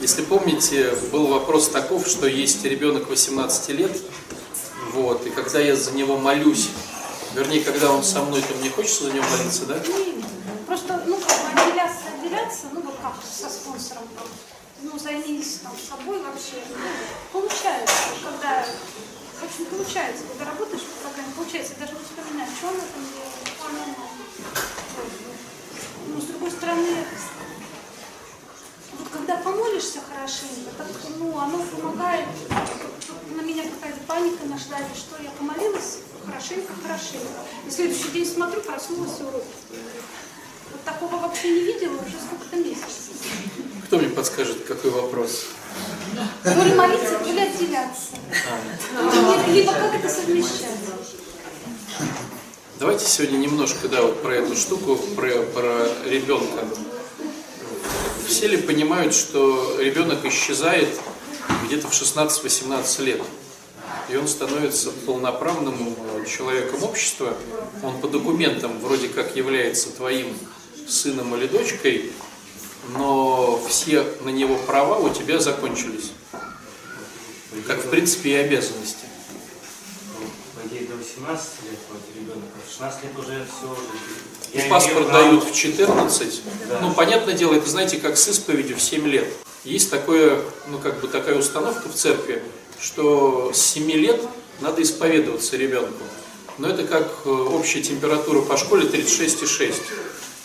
Если помните, был вопрос таков, что есть ребенок 18 лет, вот, и когда я за него молюсь, вернее, когда он со мной, то мне хочется за него молиться, да? Не, Просто, ну, как бы отделяться, отделяться, ну, вот как со спонсором, ну, займись там собой вообще. Ну, получается, когда, очень получается, когда работаешь в программе, получается, даже вот вспоминать, что он этом делает, ну, с другой стороны, когда помолишься хорошенько, так, ну, оно помогает, на меня какая-то паника нашла, или что, я помолилась хорошенько, хорошенько. И следующий день смотрю, проснулась урок. Вот такого вообще не видела уже сколько-то месяцев. Кто мне подскажет, какой вопрос? То ли молиться, то ли отделяться. А. Либо как это совмещать? Давайте сегодня немножко, да, вот про эту штуку, про, про ребенка. Все ли понимают, что ребенок исчезает где-то в 16-18 лет? И он становится полноправным э, человеком общества. Он по документам вроде как является твоим сыном или дочкой, но все на него права у тебя закончились. Как в принципе и обязанности идее, до 18 лет вот ребенок, а в 16 лет уже все... И паспорт дают в 14. Да. Ну, понятное дело, это, знаете, как с исповедью в 7 лет. Есть такое, ну, как бы такая установка в церкви, что с 7 лет надо исповедоваться ребенку. Но это как э, общая температура по школе 36,6.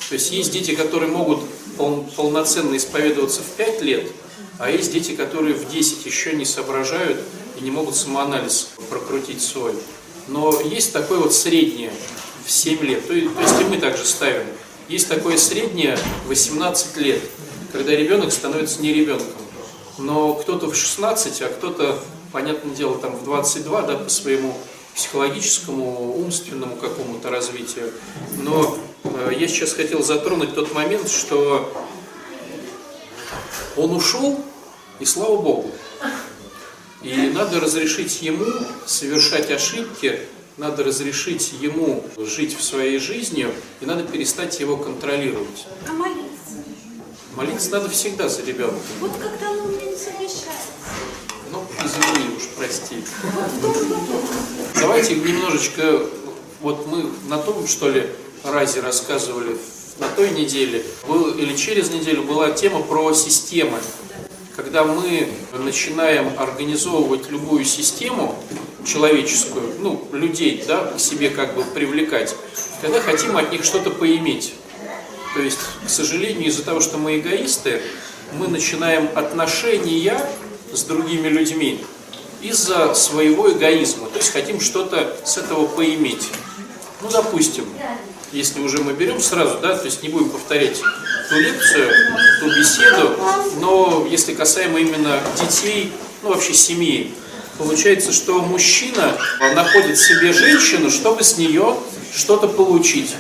То есть есть дети, которые могут пол, полноценно исповедоваться в 5 лет, а есть дети, которые в 10 еще не соображают и не могут самоанализ прокрутить свой. Но есть такое вот среднее в 7 лет, то, есть и мы также ставим. Есть такое среднее 18 лет, когда ребенок становится не ребенком. Но кто-то в 16, а кто-то, понятное дело, там в 22, да, по своему психологическому, умственному какому-то развитию. Но э, я сейчас хотел затронуть тот момент, что он ушел, и слава Богу. И надо разрешить ему совершать ошибки, надо разрешить ему жить в своей жизнью, и надо перестать его контролировать. А молиться? Молиться надо всегда за ребенка. Вот когда он меня не совмещается. Ну, извини уж, прости. Давайте немножечко, вот мы на том, что ли, разе рассказывали на той неделе, был, или через неделю была тема про системы когда мы начинаем организовывать любую систему человеческую, ну, людей, да, к себе как бы привлекать, когда хотим от них что-то поиметь. То есть, к сожалению, из-за того, что мы эгоисты, мы начинаем отношения с другими людьми из-за своего эгоизма. То есть хотим что-то с этого поиметь. Ну, допустим, если уже мы берем сразу, да, то есть не будем повторять ту лекцию, ту беседу, но если касаемо именно детей, ну вообще семьи, получается, что мужчина находит себе женщину, чтобы с нее что-то получить.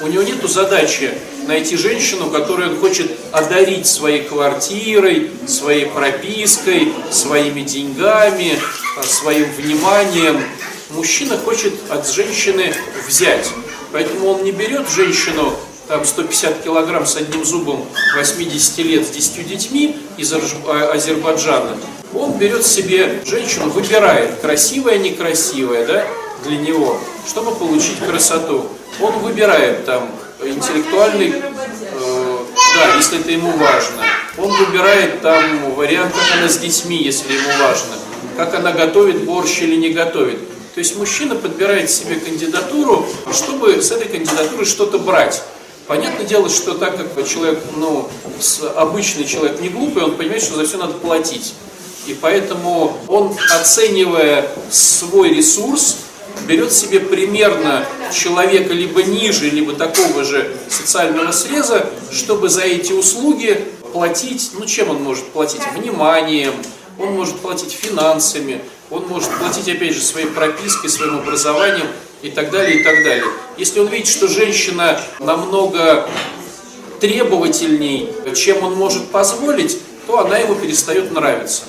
У него нет задачи найти женщину, которую он хочет одарить своей квартирой, своей пропиской, своими деньгами, своим вниманием. Мужчина хочет от женщины взять. Поэтому он не берет женщину там 150 килограмм с одним зубом, 80 лет с 10 детьми из а, Азербайджана, он берет себе женщину, выбирает, красивая, некрасивая, да, для него, чтобы получить красоту. Он выбирает там интеллектуальный, э, да, если это ему важно. Он выбирает там вариант, как она с детьми, если ему важно. Как она готовит борщ или не готовит. То есть мужчина подбирает себе кандидатуру, чтобы с этой кандидатуры что-то брать. Понятное дело, что так как человек, ну, обычный человек не глупый, он понимает, что за все надо платить. И поэтому он, оценивая свой ресурс, берет себе примерно человека либо ниже, либо такого же социального среза, чтобы за эти услуги платить, ну чем он может платить? Вниманием, он может платить финансами, он может платить опять же своей пропиской, своим образованием и так далее, и так далее. Если он видит, что женщина намного требовательней, чем он может позволить, то она ему перестает нравиться.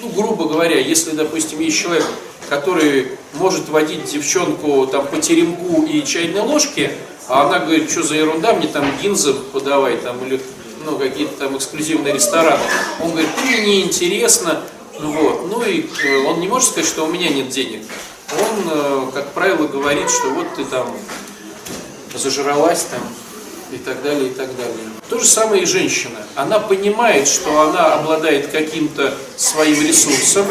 Ну, грубо говоря, если, допустим, есть человек, который может водить девчонку там по теремку и чайной ложке, а она говорит, что за ерунда, мне там гинзы подавай, там, или ну, какие-то там эксклюзивные рестораны. Он говорит, мне неинтересно, ну вот, ну и э, он не может сказать, что у меня нет денег. Он, э, как правило, говорит, что вот ты там зажралась там и так далее, и так далее. То же самое и женщина. Она понимает, что она обладает каким-то своим ресурсом,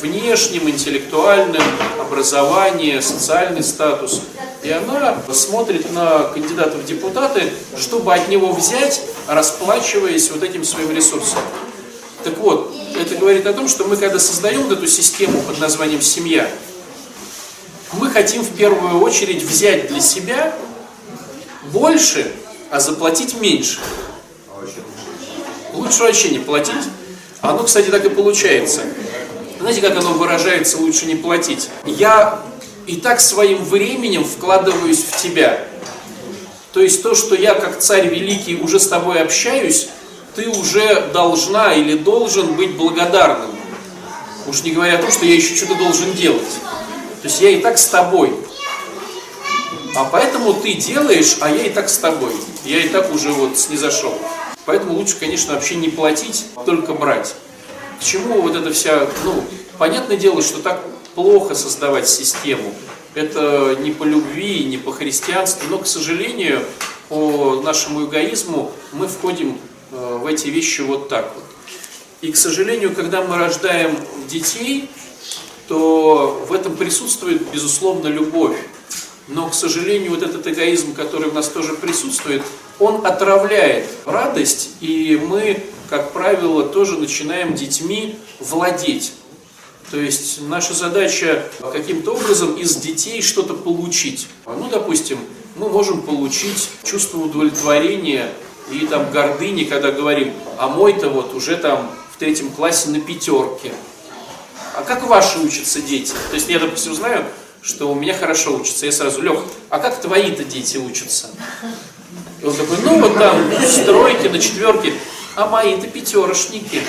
внешним, интеллектуальным, образование, социальный статус. И она смотрит на кандидата в депутаты, чтобы от него взять, расплачиваясь вот этим своим ресурсом. Так вот, это говорит о том, что мы когда создаем вот эту систему под названием «семья», мы хотим в первую очередь взять для себя больше, а заплатить меньше. Лучше вообще не платить. Оно, кстати, так и получается. Знаете, как оно выражается, лучше не платить? Я и так своим временем вкладываюсь в тебя. То есть то, что я как царь великий уже с тобой общаюсь, ты уже должна или должен быть благодарным. Уж не говоря о том, что я еще что-то должен делать. То есть я и так с тобой. А поэтому ты делаешь, а я и так с тобой. Я и так уже вот снизошел. Поэтому лучше, конечно, вообще не платить, только брать. К чему вот эта вся, ну, понятное дело, что так плохо создавать систему. Это не по любви, не по христианству, но, к сожалению, по нашему эгоизму мы входим э, в эти вещи вот так вот. И, к сожалению, когда мы рождаем детей, то в этом присутствует, безусловно, любовь. Но, к сожалению, вот этот эгоизм, который в нас тоже присутствует, он отравляет радость, и мы, как правило, тоже начинаем детьми владеть. То есть наша задача каким-то образом из детей что-то получить. Ну, допустим, мы можем получить чувство удовлетворения и там гордыни, когда говорим, а мой-то вот уже там в третьем классе на пятерке. А как ваши учатся дети? То есть я, допустим, знаю, что у меня хорошо учатся. Я сразу, Лех, а как твои-то дети учатся? И он такой, ну вот там с тройки на четверке, а мои-то пятерошники.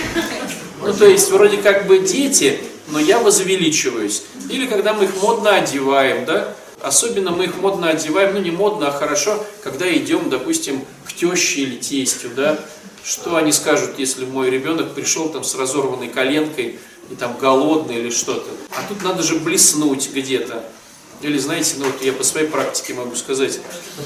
Ну то есть вроде как бы дети, но я возвеличиваюсь. Или когда мы их модно одеваем, да, Особенно мы их модно одеваем, ну не модно, а хорошо, когда идем, допустим, к теще или тестю, да. Что они скажут, если мой ребенок пришел там с разорванной коленкой, и там голодный или что-то. А тут надо же блеснуть где-то. Или, знаете, ну вот я по своей практике могу сказать,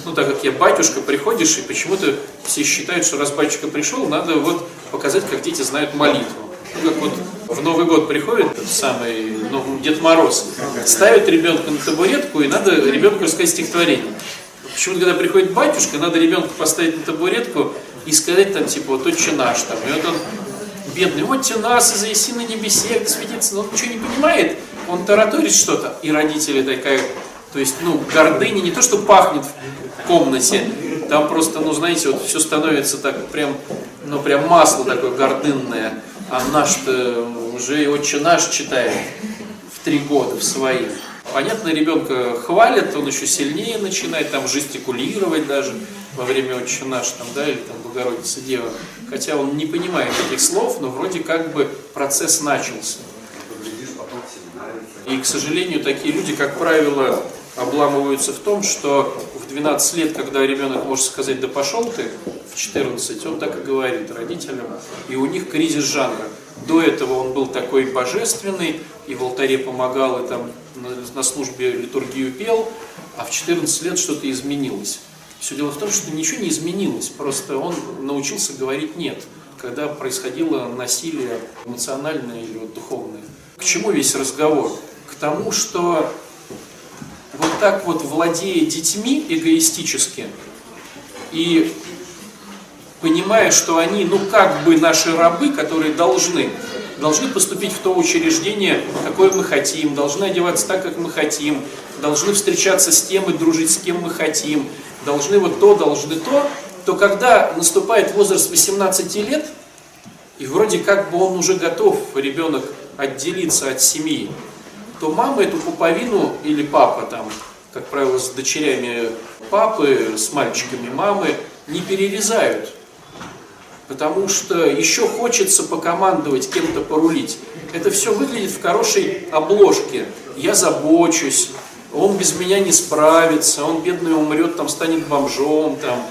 ну так как я батюшка, приходишь, и почему-то все считают, что раз батюшка пришел, надо вот показать, как дети знают молитву. Ну как вот в Новый год приходит самый ну, Дед Мороз, ставит ребенка на табуретку, и надо ребенку рассказать стихотворение. Почему-то, когда приходит батюшка, надо ребенка поставить на табуретку и сказать там, типа, вот отче наш там. И вот он бедный, вот нас из Иси на небесе, светится, но он ничего не понимает, он тараторит что-то, и родители такая, то есть, ну, гордыня не то, что пахнет в комнате, там просто, ну, знаете, вот все становится так прям, ну, прям масло такое гордынное, а наш-то уже и отче наш читает в три года в своих. Понятно, ребенка хвалят, он еще сильнее начинает там жестикулировать даже во время «Отче наш», там, да, или там «Богородица Дева». Хотя он не понимает этих слов, но вроде как бы процесс начался. И, к сожалению, такие люди, как правило, обламываются в том, что в 12 лет, когда ребенок может сказать «да пошел ты», в 14, он так и говорит родителям, и у них кризис жанра. До этого он был такой божественный, и в алтаре помогал, и там на службе литургию пел, а в 14 лет что-то изменилось. Все дело в том, что ничего не изменилось, просто он научился говорить «нет», когда происходило насилие эмоциональное или вот духовное. К чему весь разговор? К тому, что вот так вот владея детьми эгоистически и понимая, что они, ну как бы наши рабы, которые должны, должны поступить в то учреждение, какое мы хотим, должны одеваться так, как мы хотим, должны встречаться с тем и дружить с кем мы хотим, должны вот то, должны то, то когда наступает возраст 18 лет, и вроде как бы он уже готов, ребенок, отделиться от семьи, то мама эту пуповину или папа там, как правило, с дочерями папы, с мальчиками мамы, не перерезают. Потому что еще хочется покомандовать, кем-то порулить. Это все выглядит в хорошей обложке. Я забочусь, он без меня не справится, он бедный умрет, там станет бомжом, там,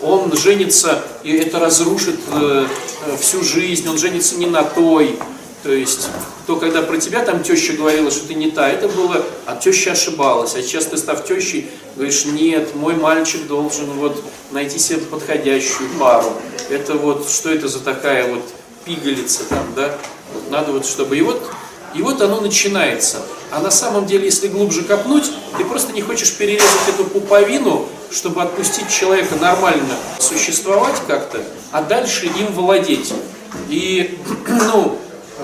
он женится, и это разрушит э, э, всю жизнь, он женится не на той. То есть, то когда про тебя там теща говорила, что ты не та, это было, а теща ошибалась. А сейчас ты став тещей, говоришь, нет, мой мальчик должен вот найти себе подходящую пару. Это вот, что это за такая вот пигалица там, да? Вот надо вот, чтобы... И вот, и вот оно начинается. А на самом деле, если глубже копнуть, ты просто не хочешь перерезать эту пуповину, чтобы отпустить человека нормально существовать как-то, а дальше им владеть. И, ну,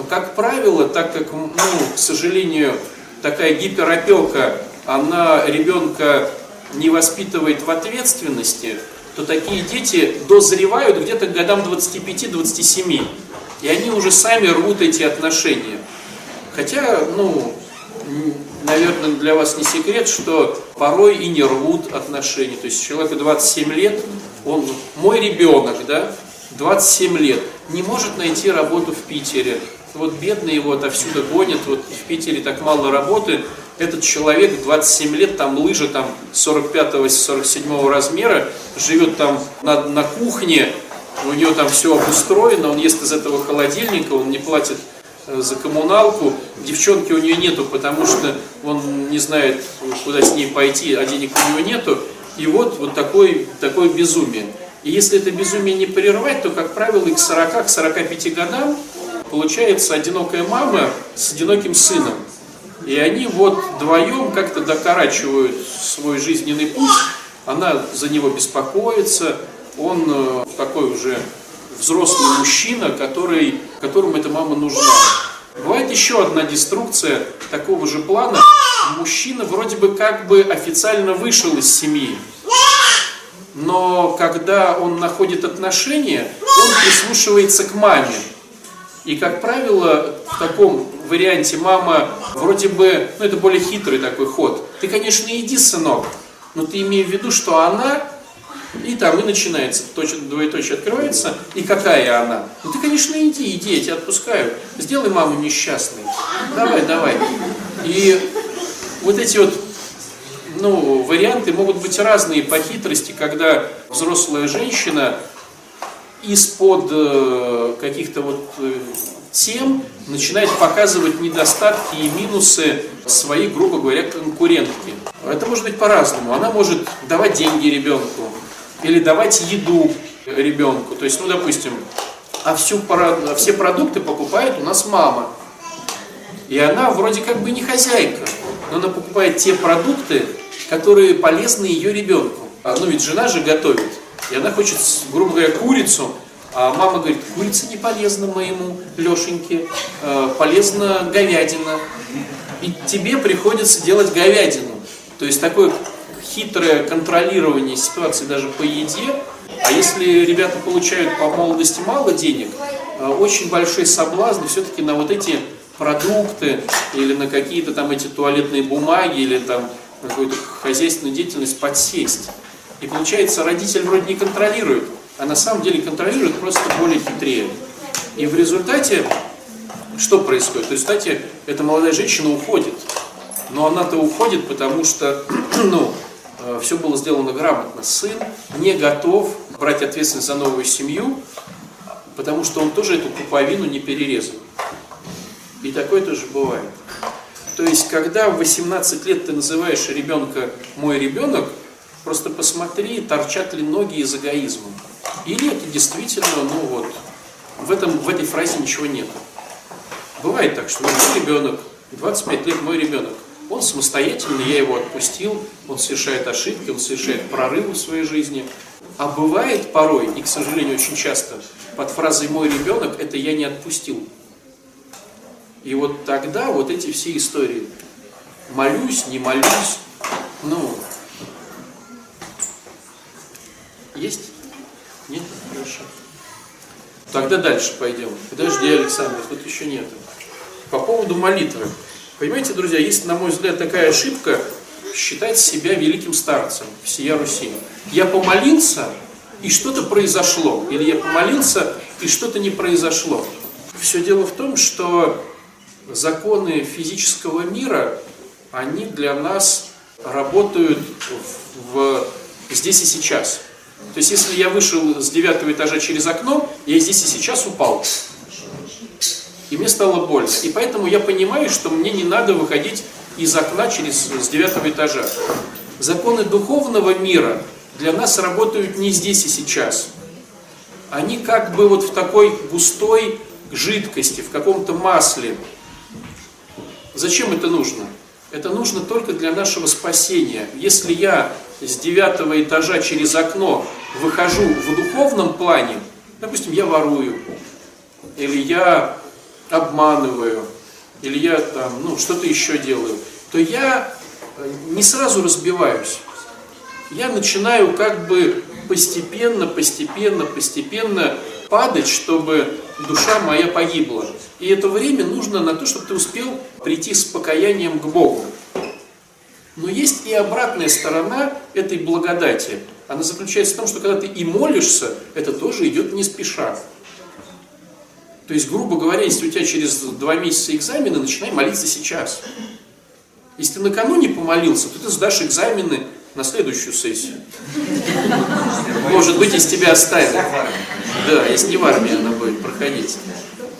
как правило, так как, ну, к сожалению, такая гиперопека, она ребенка не воспитывает в ответственности, то такие дети дозревают где-то к годам 25-27. И они уже сами рвут эти отношения. Хотя, ну, наверное, для вас не секрет, что порой и не рвут отношения. То есть человеку 27 лет, он мой ребенок, да, 27 лет, не может найти работу в Питере, вот бедный его отовсюду гонят, вот в Питере так мало работы, этот человек 27 лет, там лыжи там 45-47 размера, живет там на, на кухне, у него там все обустроено, он ест из этого холодильника, он не платит э, за коммуналку, девчонки у нее нету, потому что он не знает, куда с ней пойти, а денег у него нету, и вот, вот такое, такое безумие. И если это безумие не прервать, то, как правило, и к 40, к 45 годам получается одинокая мама с одиноким сыном. И они вот вдвоем как-то докорачивают свой жизненный путь, она за него беспокоится, он э, такой уже взрослый мужчина, который, которому эта мама нужна. Бывает еще одна деструкция такого же плана. Мужчина вроде бы как бы официально вышел из семьи, но когда он находит отношения, он прислушивается к маме. И, как правило, в таком варианте мама вроде бы, ну это более хитрый такой ход. Ты, конечно, иди, сынок, но ты имей в виду, что она, и там и начинается, точно двоеточие открывается, и какая она. Ну ты, конечно, иди, иди, я тебя отпускаю. Сделай маму несчастной. Давай, давай. И вот эти вот ну, варианты могут быть разные по хитрости, когда взрослая женщина из-под э, каких-то вот э, тем начинает показывать недостатки и минусы своей, грубо говоря, конкурентки. Это может быть по-разному. Она может давать деньги ребенку или давать еду ребенку. То есть, ну, допустим, а всю, все продукты покупает у нас мама. И она вроде как бы не хозяйка, но она покупает те продукты, которые полезны ее ребенку. А, ну ведь жена же готовит. И она хочет, грубо говоря, курицу, а мама говорит, курица не полезна моему Лешеньке, э, полезна говядина. И тебе приходится делать говядину. То есть такое хитрое контролирование ситуации даже по еде. А если ребята получают по молодости мало денег, э, очень большой соблазн все-таки на вот эти продукты или на какие-то там эти туалетные бумаги или там какую-то хозяйственную деятельность подсесть. И получается, родитель вроде не контролирует, а на самом деле контролирует просто более хитрее. И в результате что происходит? В результате эта молодая женщина уходит. Но она-то уходит, потому что ну, э, все было сделано грамотно. Сын не готов брать ответственность за новую семью, потому что он тоже эту пуповину не перерезал. И такое тоже бывает. То есть, когда в 18 лет ты называешь ребенка «мой ребенок», Просто посмотри, торчат ли ноги из эгоизма. Или это действительно, ну вот, в, этом, в этой фразе ничего нет. Бывает так, что мой ребенок, 25 лет мой ребенок, он самостоятельный, я его отпустил, он совершает ошибки, он совершает прорывы в своей жизни. А бывает порой, и, к сожалению, очень часто, под фразой «мой ребенок» это «я не отпустил». И вот тогда вот эти все истории. Молюсь, не молюсь, ну, Есть? Нет? Хорошо. Тогда дальше пойдем. Подожди, Александр, тут еще нет. По поводу молитвы. Понимаете, друзья, есть, на мой взгляд, такая ошибка считать себя великим старцем всея Руси. Я помолился, и что-то произошло. Или я помолился, и что-то не произошло. Все дело в том, что законы физического мира, они для нас работают в, в здесь и сейчас. То есть, если я вышел с девятого этажа через окно, я здесь и сейчас упал. И мне стало больно. И поэтому я понимаю, что мне не надо выходить из окна через, с девятого этажа. Законы духовного мира для нас работают не здесь и сейчас. Они как бы вот в такой густой жидкости, в каком-то масле. Зачем это нужно? Это нужно только для нашего спасения. Если я с девятого этажа через окно выхожу в духовном плане, допустим, я ворую, или я обманываю, или я там, ну, что-то еще делаю, то я э, не сразу разбиваюсь. Я начинаю как бы постепенно, постепенно, постепенно падать, чтобы душа моя погибла. И это время нужно на то, чтобы ты успел прийти с покаянием к Богу. Но есть и обратная сторона этой благодати. Она заключается в том, что когда ты и молишься, это тоже идет не спеша. То есть, грубо говоря, если у тебя через два месяца экзамены, начинай молиться сейчас. Если ты накануне помолился, то ты сдашь экзамены на следующую сессию. Может быть, из тебя оставят. Да, если не в армии она будет проходить.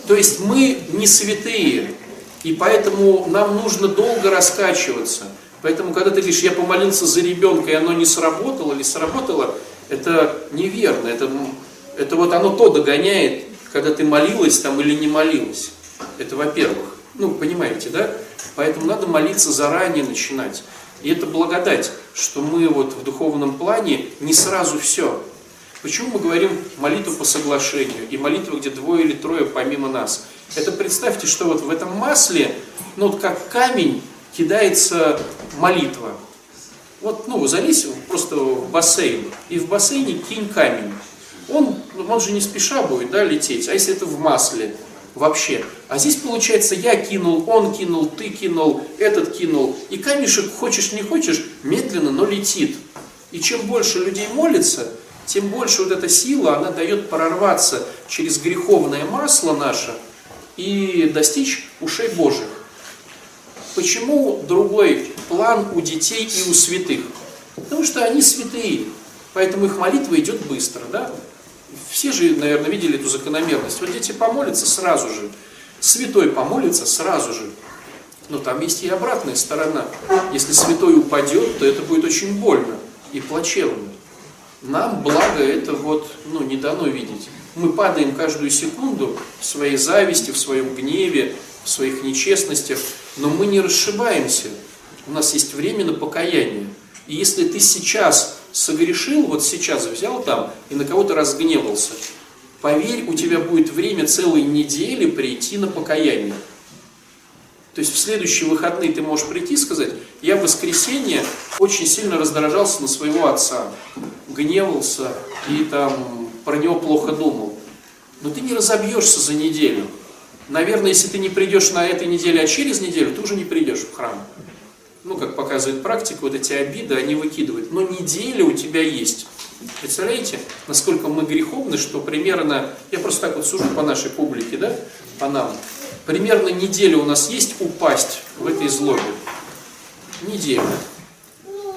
То есть мы не святые, и поэтому нам нужно долго раскачиваться. Поэтому, когда ты говоришь, я помолился за ребенка, и оно не сработало или сработало, это неверно. Это, это вот оно то догоняет, когда ты молилась там или не молилась. Это во-первых. Ну, понимаете, да? Поэтому надо молиться заранее начинать. И это благодать, что мы вот в духовном плане не сразу все. Почему мы говорим молитву по соглашению и молитву, где двое или трое помимо нас? Это представьте, что вот в этом масле, ну вот как камень кидается молитва. Вот, ну, залезь просто в бассейн, и в бассейне кинь камень. Он, он же не спеша будет, да, лететь. А если это в масле вообще? А здесь получается, я кинул, он кинул, ты кинул, этот кинул. И камешек, хочешь не хочешь, медленно, но летит. И чем больше людей молится, тем больше вот эта сила, она дает прорваться через греховное масло наше и достичь ушей Божьих. Почему другой план у детей и у святых? Потому что они святые, поэтому их молитва идет быстро. Да? Все же, наверное, видели эту закономерность. Вот дети помолятся сразу же, святой помолится сразу же. Но там есть и обратная сторона. Если святой упадет, то это будет очень больно и плачевно. Нам, благо, это вот, ну, не дано видеть. Мы падаем каждую секунду в своей зависти, в своем гневе, в своих нечестностях, но мы не расшибаемся. У нас есть время на покаяние. И если ты сейчас согрешил, вот сейчас взял там и на кого-то разгневался, поверь, у тебя будет время целой недели прийти на покаяние. То есть в следующие выходные ты можешь прийти и сказать, я в воскресенье очень сильно раздражался на своего отца, гневался и там про него плохо думал. Но ты не разобьешься за неделю. Наверное, если ты не придешь на этой неделе, а через неделю, ты уже не придешь в храм. Ну, как показывает практика, вот эти обиды, они выкидывают. Но неделя у тебя есть. Представляете, насколько мы греховны, что примерно, я просто так вот сужу по нашей публике, да, по нам, примерно неделя у нас есть упасть в этой злобе. Неделя.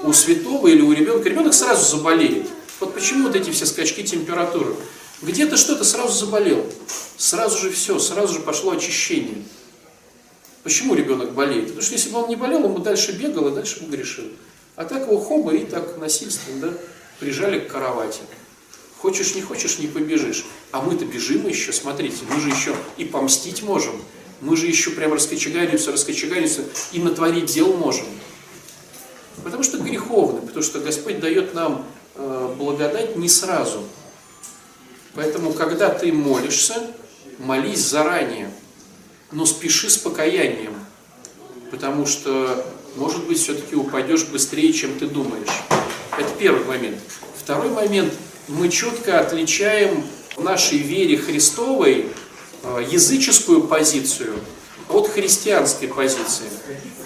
У святого или у ребенка, ребенок сразу заболеет. Вот почему вот эти все скачки температуры. Где-то что-то сразу заболел. Сразу же все, сразу же пошло очищение. Почему ребенок болеет? Потому что если бы он не болел, он бы дальше бегал и дальше бы грешил. А так его хоба и так насильственно да, прижали к кровати. Хочешь, не хочешь, не побежишь. А мы-то бежим еще, смотрите, мы же еще и помстить можем. Мы же еще прям раскочегаримся, раскочегаримся и натворить дел можем. Потому что греховны, потому что Господь дает нам э, благодать не сразу. Поэтому, когда ты молишься, молись заранее, но спеши с покаянием, потому что, может быть, все-таки упадешь быстрее, чем ты думаешь. Это первый момент. Второй момент. Мы четко отличаем в нашей вере Христовой э, языческую позицию от христианской позиции.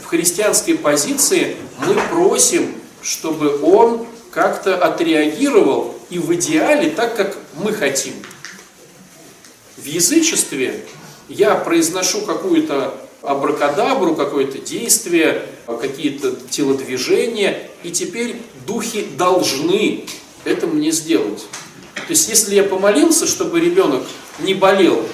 В христианской позиции мы просим, чтобы Он как-то отреагировал и в идеале так, как мы хотим. В язычестве я произношу какую-то абракадабру, какое-то действие, какие-то телодвижения, и теперь духи должны это мне сделать? То есть, если я помолился, чтобы ребенок не болел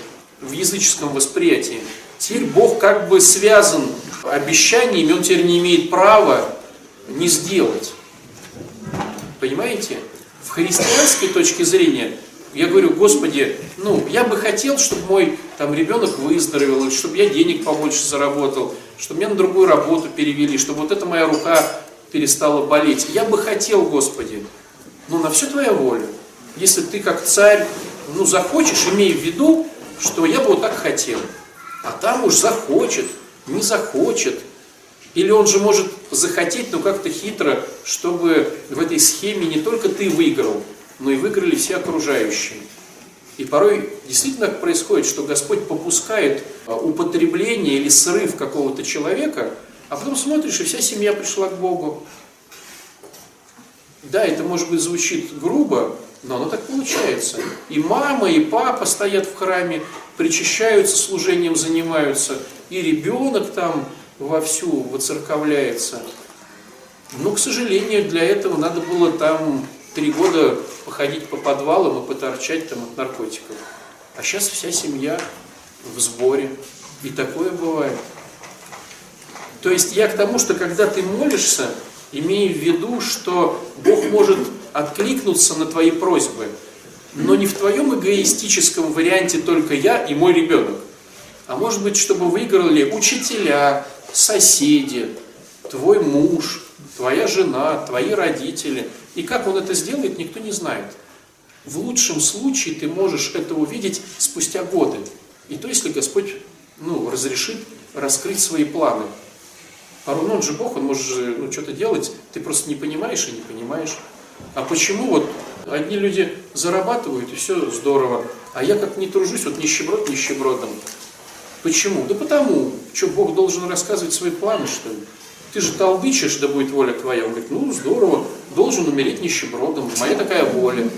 в языческом восприятии, теперь Бог как бы связан обещаниями, он теперь не имеет права не сделать. Понимаете? В христианской точке зрения я говорю, Господи, ну, я бы хотел, чтобы мой там ребенок выздоровел, чтобы я денег побольше заработал, чтобы меня на другую работу перевели, чтобы вот эта моя рука перестала болеть. Я бы хотел, Господи, но на все Твоя воля. Если ты как царь, ну, захочешь, имей в виду, что я бы вот так хотел. А там уж захочет, не захочет. Или он же может захотеть, но как-то хитро, чтобы в этой схеме не только ты выиграл, но и выиграли все окружающие. И порой действительно происходит, что Господь попускает а, употребление или срыв какого-то человека, а потом смотришь, и вся семья пришла к Богу. Да, это может быть звучит грубо, но оно так получается. И мама, и папа стоят в храме, причащаются, служением занимаются, и ребенок там вовсю воцерковляется. Но, к сожалению, для этого надо было там три года походить по подвалам и поторчать там от наркотиков. А сейчас вся семья в сборе. И такое бывает. То есть я к тому, что когда ты молишься, имея в виду, что Бог может откликнуться на твои просьбы, но не в твоем эгоистическом варианте только я и мой ребенок, а может быть, чтобы выиграли учителя, соседи, твой муж, твоя жена, твои родители – и как он это сделает, никто не знает. В лучшем случае ты можешь это увидеть спустя годы. И то, если Господь ну, разрешит раскрыть свои планы. Порой, ну, он же Бог, он может же ну, что-то делать, ты просто не понимаешь и не понимаешь. А почему вот одни люди зарабатывают, и все здорово, а я как не тружусь, вот нищеброд нищебродом. Почему? Да потому, что Бог должен рассказывать свои планы, что ли ты же толдычишь, да будет воля твоя. Он говорит, ну здорово, должен умереть нищебродом, моя такая воля.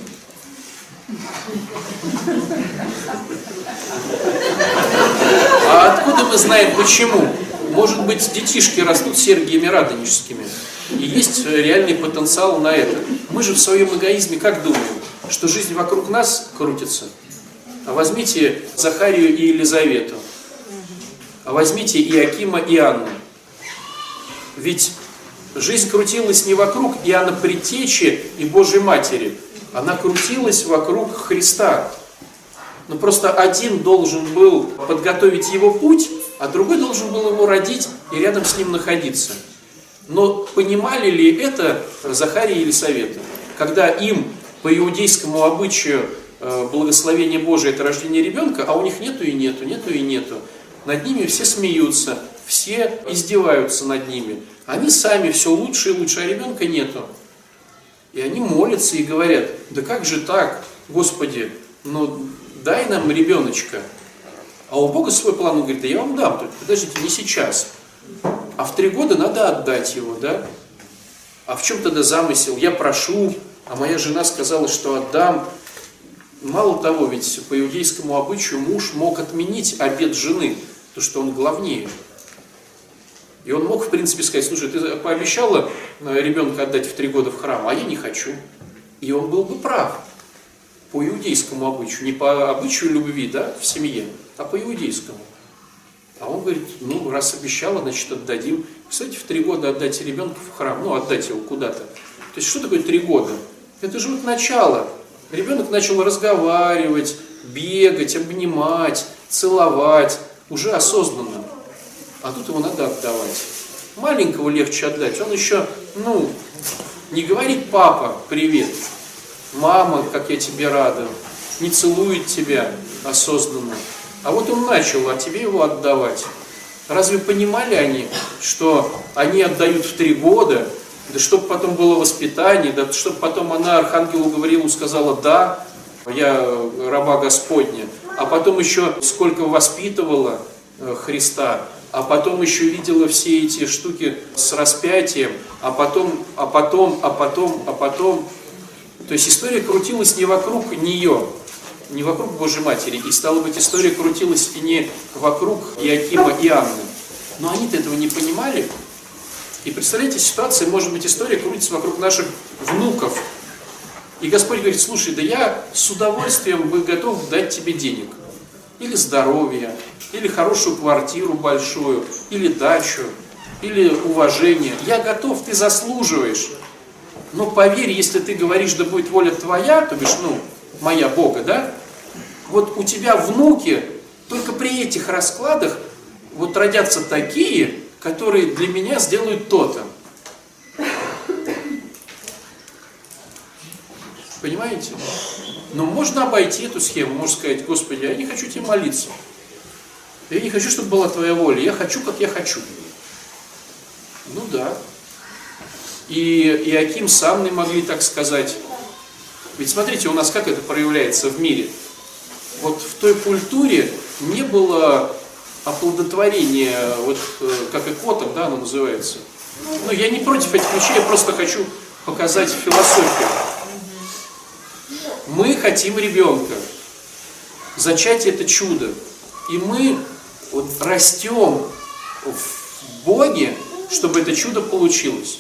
А откуда мы знаем почему? Может быть, детишки растут Сергиями Радонежскими. И есть реальный потенциал на это. Мы же в своем эгоизме как думаем? Что жизнь вокруг нас крутится? А возьмите Захарию и Елизавету. А возьмите Иакима и Анну. Ведь жизнь крутилась не вокруг Иоанна Предтечи и Божьей Матери, она крутилась вокруг Христа. Но просто один должен был подготовить его путь, а другой должен был его родить и рядом с ним находиться. Но понимали ли это Захария и Елисавета? Когда им по иудейскому обычаю э, благословение Божие – это рождение ребенка, а у них нету и нету, нету и нету. Над ними все смеются, все издеваются над ними. Они сами все лучше и лучше, а ребенка нету. И они молятся и говорят, да как же так, Господи, ну дай нам ребеночка. А у Бога свой план, он говорит, да я вам дам, только подождите, не сейчас. А в три года надо отдать его, да? А в чем тогда замысел? Я прошу, а моя жена сказала, что отдам. Мало того, ведь по иудейскому обычаю муж мог отменить обед жены, то что он главнее. И он мог, в принципе, сказать, слушай, ты пообещала э, ребенка отдать в три года в храм, а я не хочу. И он был бы прав по иудейскому обычаю, не по обычаю любви, да, в семье, а по иудейскому. А он говорит, ну, раз обещала, значит, отдадим. Кстати, в три года отдать ребенка в храм, ну, отдать его куда-то. То есть, что такое три года? Это же вот начало. Ребенок начал разговаривать, бегать, обнимать, целовать, уже осознанно а тут его надо отдавать. Маленького легче отдать, он еще, ну, не говорит папа, привет, мама, как я тебе рада, не целует тебя осознанно. А вот он начал, а тебе его отдавать. Разве понимали они, что они отдают в три года, да чтобы потом было воспитание, да чтобы потом она Архангелу Гавриилу сказала «да», я раба Господня, а потом еще сколько воспитывала э, Христа, а потом еще видела все эти штуки с распятием, а потом, а потом, а потом, а потом. То есть история крутилась не вокруг нее, не вокруг Божьей Матери, и стало быть, история крутилась и не вокруг Иакима и Анны. Но они-то этого не понимали. И представляете, ситуация, может быть, история крутится вокруг наших внуков. И Господь говорит, слушай, да я с удовольствием бы готов дать тебе денег. Или здоровье, или хорошую квартиру большую, или дачу, или уважение. Я готов, ты заслуживаешь. Но поверь, если ты говоришь, да будет воля твоя, то бишь, ну, моя Бога, да, вот у тебя внуки только при этих раскладах вот родятся такие, которые для меня сделают то-то. Понимаете? Но можно обойти эту схему, можно сказать, Господи, я не хочу тебе молиться. Я не хочу, чтобы была твоя воля. Я хочу, как я хочу. Ну да. И Иаким с Анной могли так сказать. Ведь смотрите, у нас как это проявляется в мире. Вот в той культуре не было оплодотворения, вот э, как и котом, да, оно называется. Ну, я не против этих вещей, я просто хочу показать философию. Мы хотим ребенка. Зачатие это чудо. И мы вот растем в Боге, чтобы это чудо получилось.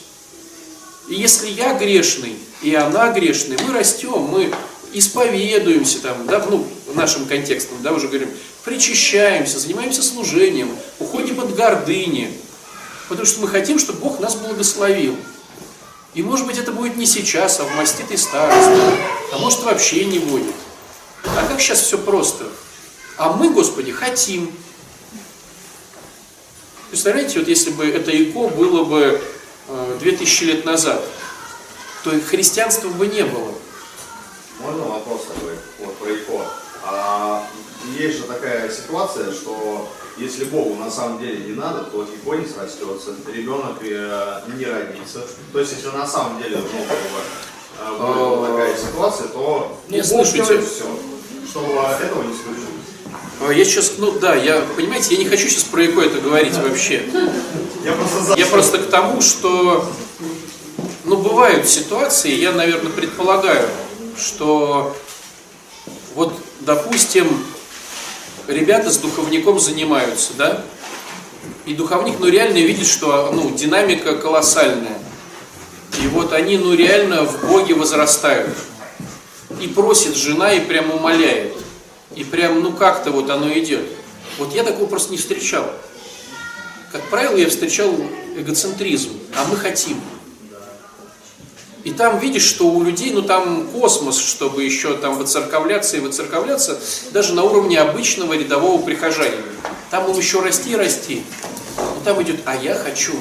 И если я грешный, и она грешная, мы растем, мы исповедуемся там, да, ну, нашим контекстом, да, уже говорим, причащаемся, занимаемся служением, уходим от гордыни, потому что мы хотим, чтобы Бог нас благословил. И может быть это будет не сейчас, а в маститой старости, а может вообще не будет. А как сейчас все просто? А мы, Господи, хотим. Представляете, вот если бы это ИКО было бы 2000 э, лет назад, то христианства бы не было. Можно вопрос такой вот про ИКО? А, есть же такая ситуация, что если Богу на самом деле не надо, то ИКО не срастется, ребенок э, не родится. То есть если на самом деле ну, как бы, была такая ситуация, то Бог слушайте. все, чтобы этого не случилось. А, я сейчас, ну да, я, понимаете, я не хочу сейчас про ЭКО это говорить вообще. Я просто, я просто к тому, что, ну, бывают ситуации, я, наверное, предполагаю, что вот, допустим, ребята с духовником занимаются, да, и духовник, ну, реально видит, что, ну, динамика колоссальная. И вот они, ну, реально в Боге возрастают. И просит жена, и прям умоляет. И прям, ну как-то вот оно идет. Вот я такого просто не встречал. Как правило, я встречал эгоцентризм, а мы хотим. И там видишь, что у людей, ну там космос, чтобы еще там выцерковляться и выцерковляться, даже на уровне обычного рядового прихожанина. Там им еще расти и расти. Но там идет, а я хочу.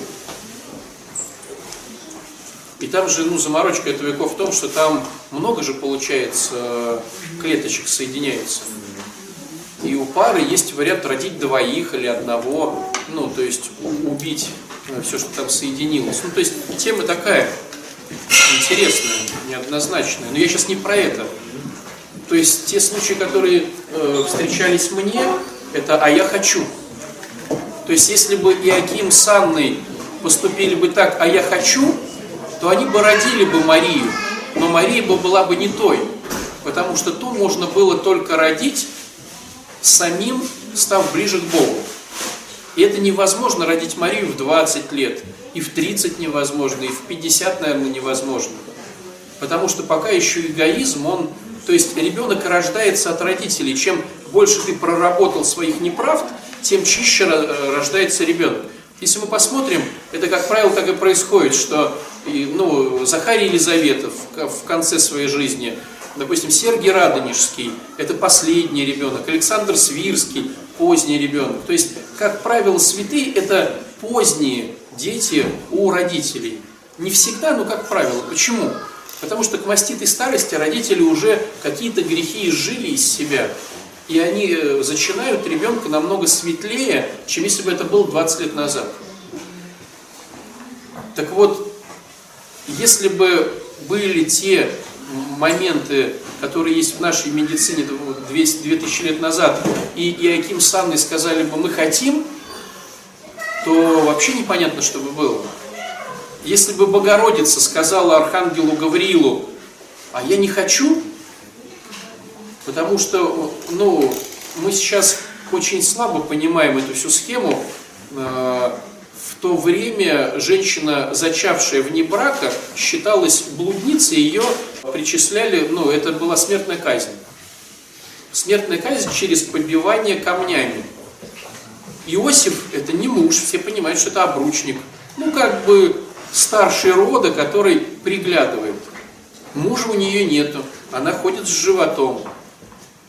И там же, ну, заморочка этого веков в том, что там много же, получается, клеточек соединяется. И у пары есть вариант родить двоих или одного, ну, то есть убить ну, все, что там соединилось. Ну, то есть тема такая интересная, неоднозначная. Но я сейчас не про это. То есть те случаи, которые э, встречались мне, это «а я хочу». То есть если бы Иаким с Анной поступили бы так «а я хочу», то они бы родили бы Марию, но Мария бы была бы не той, потому что ту можно было только родить самим, став ближе к Богу. И это невозможно родить Марию в 20 лет, и в 30 невозможно, и в 50, наверное, невозможно. Потому что пока еще эгоизм, он, то есть ребенок рождается от родителей. Чем больше ты проработал своих неправд, тем чище рождается ребенок. Если мы посмотрим, это, как правило, так и происходит, что ну, Захарий Елизаветов в конце своей жизни, допустим, Сергий Радонежский, это последний ребенок, Александр Свирский, поздний ребенок. То есть, как правило, святые – это поздние дети у родителей. Не всегда, но как правило. Почему? Потому что к маститой старости родители уже какие-то грехи изжили из себя. И они э, зачинают ребенка намного светлее, чем если бы это было 20 лет назад. Так вот, если бы были те моменты, которые есть в нашей медицине 200, 2000 лет назад, и Иаким с Анной сказали бы «мы хотим», то вообще непонятно, что бы было. Если бы Богородица сказала Архангелу Гавриилу «а я не хочу», Потому что ну, мы сейчас очень слабо понимаем эту всю схему. Э, в то время женщина, зачавшая вне брака, считалась блудницей, ее причисляли, ну, это была смертная казнь. Смертная казнь через побивание камнями. Иосиф – это не муж, все понимают, что это обручник. Ну, как бы старший рода, который приглядывает. Мужа у нее нету, она ходит с животом.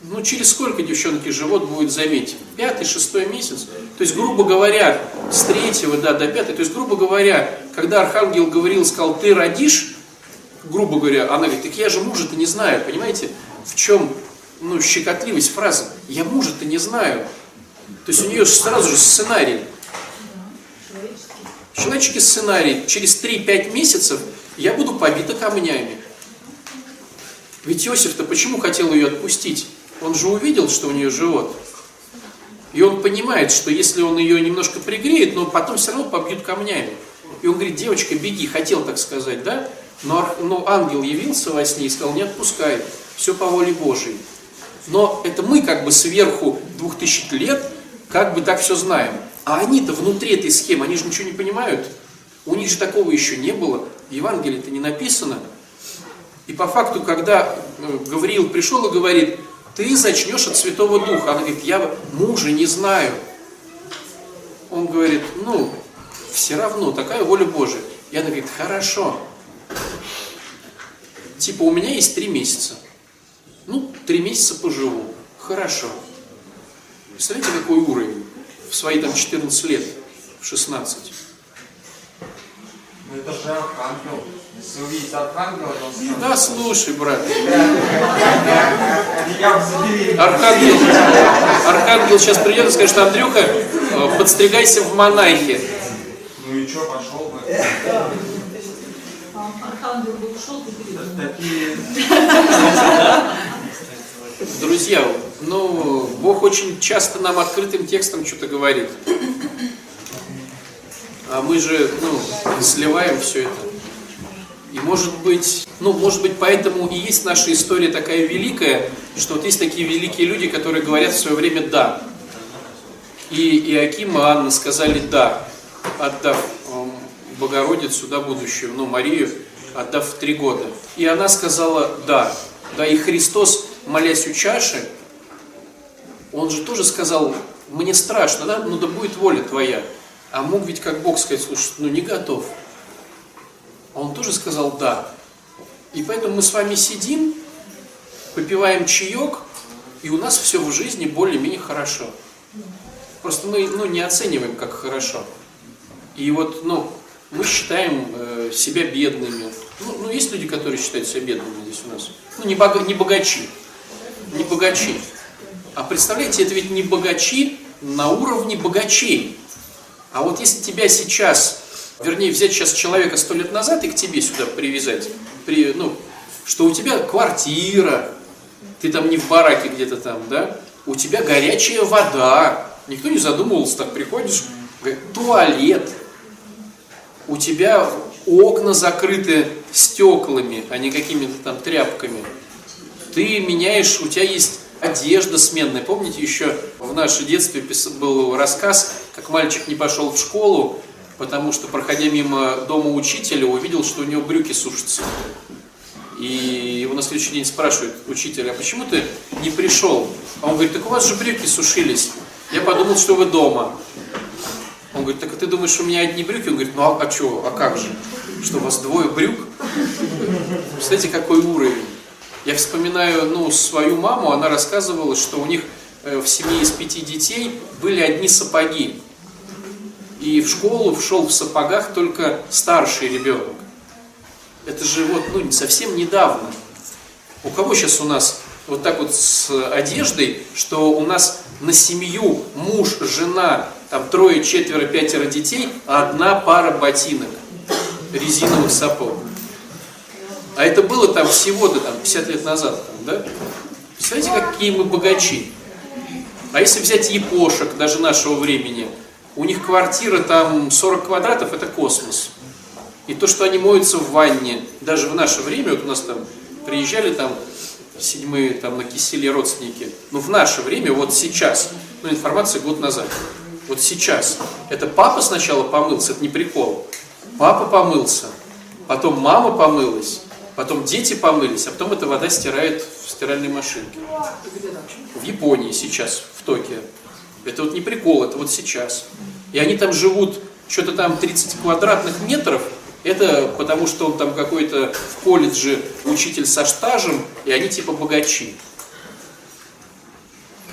Ну, через сколько девчонки живот будет заметить? Пятый, шестой месяц? То есть, грубо говоря, с третьего да, до пятого, то есть, грубо говоря, когда архангел говорил, сказал, ты родишь, грубо говоря, она говорит, так я же мужа-то не знаю, понимаете, в чем ну, щекотливость фразы? Я мужа-то не знаю. То есть у нее сразу же сценарий. Человеческий сценарий. Через 3-5 месяцев я буду побита камнями. Ведь Иосиф-то почему хотел ее отпустить? Он же увидел, что у нее живот. И он понимает, что если он ее немножко пригреет, но потом все равно побьют камнями. И он говорит, девочка, беги, хотел так сказать, да? Но, но ангел явился во сне и сказал, не отпускай, все по воле Божией. Но это мы как бы сверху двух тысяч лет как бы так все знаем. А они-то внутри этой схемы, они же ничего не понимают. У них же такого еще не было. В Евангелии-то не написано. И по факту, когда э, Гавриил пришел и говорит, ты зачнешь от Святого Духа. Она говорит, я мужа не знаю. Он говорит, ну, все равно, такая воля Божия. И она говорит, хорошо. Типа, у меня есть три месяца. Ну, три месяца поживу. Хорошо. Представляете, какой уровень? В свои там 14 лет, в 16. Ну это же архангел. Если увидеть архангела, то он Да, слушай, брат. Архангел, Архангел сейчас придет и скажет, что Андрюха, э, подстригайся в монахи. Ну и что, пошел бы. Архангел бы ушел, ты. Такие Друзья, ну, Бог очень часто нам открытым текстом что-то говорит. А мы же, ну, сливаем все это. И может быть, ну, может быть, поэтому и есть наша история такая великая, что вот есть такие великие люди, которые говорят в свое время «да». И Иаким и Анна сказали «да», отдав эм, Богородицу, да, будущую, ну, Марию, отдав три года. И она сказала «да». Да, и Христос, молясь у чаши, он же тоже сказал, мне страшно, да, ну да будет воля твоя. А мог ведь как Бог сказать, слушай, ну не готов. А он тоже сказал да. И поэтому мы с вами сидим, попиваем чаек, и у нас все в жизни более-менее хорошо. Просто мы ну, не оцениваем, как хорошо. И вот, ну, мы считаем э, себя бедными. Ну, ну, есть люди, которые считают себя бедными здесь у нас. Ну, не, бога, не богачи. Не богачи. А представляете, это ведь не богачи на уровне богачей. А вот если тебя сейчас, вернее, взять сейчас человека сто лет назад и к тебе сюда привязать, при, ну, что у тебя квартира, ты там не в бараке где-то там, да, у тебя горячая вода, никто не задумывался, так приходишь, туалет, у тебя окна закрыты стеклами, а не какими-то там тряпками. Ты меняешь, у тебя есть одежда сменная. Помните, еще в наше детстве был рассказ, как мальчик не пошел в школу, потому что, проходя мимо дома учителя, увидел, что у него брюки сушатся. И его на следующий день спрашивают учителя, а почему ты не пришел? А он говорит, так у вас же брюки сушились. Я подумал, что вы дома. Он говорит, так а ты думаешь, у меня одни брюки? Он говорит, ну а, а что, а как же? Что, у вас двое брюк? Представляете, какой уровень? Я вспоминаю ну, свою маму, она рассказывала, что у них э, в семье из пяти детей были одни сапоги. И в школу шел в сапогах только старший ребенок. Это же вот ну, совсем недавно. У кого сейчас у нас вот так вот с одеждой, что у нас на семью муж, жена, там трое, четверо, пятеро детей, а одна пара ботинок, резиновых сапог. А это было там всего-то там 50 лет назад, там, да? Представляете, какие мы богачи. А если взять япошек, даже нашего времени, у них квартира там 40 квадратов, это космос. И то, что они моются в ванне, даже в наше время, вот у нас там приезжали там седьмые там на киселе родственники, но в наше время, вот сейчас, ну информация год назад, Вот сейчас. Это папа сначала помылся, это не прикол. Папа помылся, потом мама помылась, потом дети помылись, а потом эта вода стирает в стиральной машинке. В Японии сейчас, в Токио. Это вот не прикол, это вот сейчас. И они там живут, что-то там 30 квадратных метров, это потому что он там какой-то в колледже учитель со стажем, и они типа богачи.